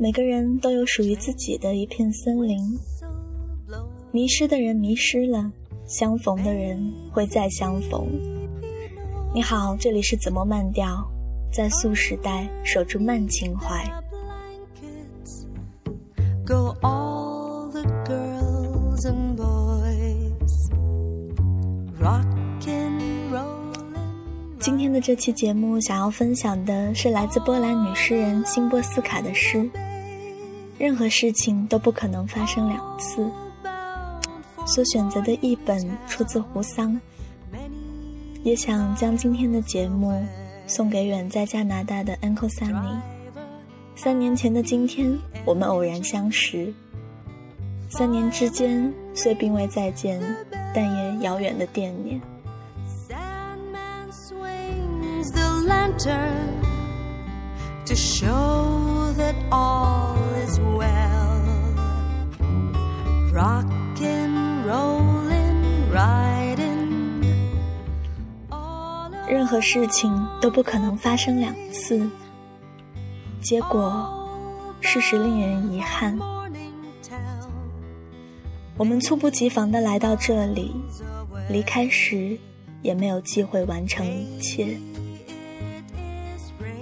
每个人都有属于自己的一片森林，迷失的人迷失了，相逢的人会再相逢。你好，这里是子墨慢调，在素时代守住慢情怀。今天的这期节目，想要分享的是来自波兰女诗人辛波斯卡的诗。任何事情都不可能发生两次。所选择的译本出自胡桑。也想将今天的节目送给远在加拿大的 Uncle Sunny。三年前的今天，我们偶然相识。三年之间，虽并未再见，但也遥远的惦念。to show that all is well. Rockin', rollin', riding. 任何事情都不可能发生两次，结果，事实令人遗憾。我们猝不及防的来到这里，离开时也没有机会完成一切。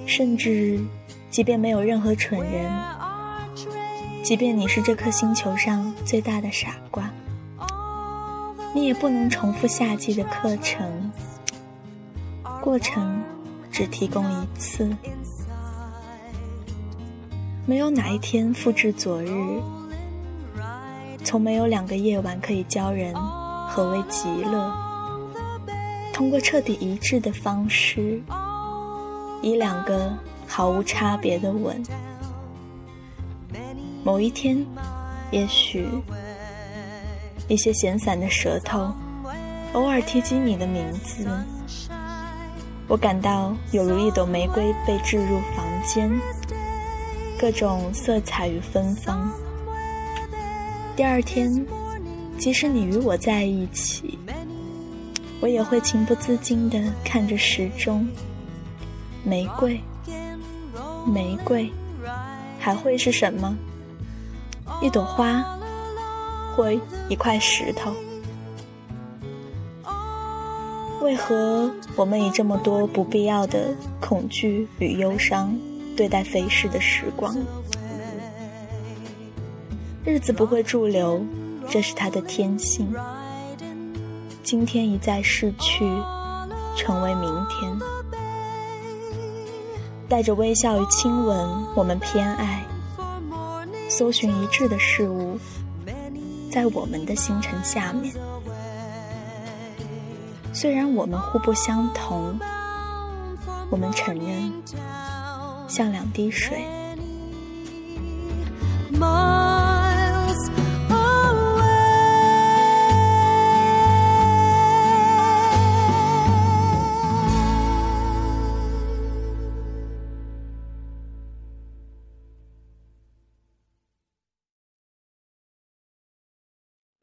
甚至，即便没有任何蠢人，即便你是这颗星球上最大的傻瓜，你也不能重复夏季的课程。过程只提供一次，没有哪一天复制昨日，从没有两个夜晚可以教人何为极乐。通过彻底一致的方式。以两个毫无差别的吻，某一天，也许一些闲散的舌头偶尔提及你的名字，我感到有如一朵玫瑰被置入房间，各种色彩与芬芳。第二天，即使你与我在一起，我也会情不自禁地看着时钟。玫瑰，玫瑰，还会是什么？一朵花，或一块石头？为何我们以这么多不必要的恐惧与忧伤对待飞逝的时光？日子不会驻留，这是它的天性。今天一再逝去，成为明天。带着微笑与亲吻，我们偏爱搜寻一致的事物，在我们的星辰下面。虽然我们互不相同，我们承认像两滴水。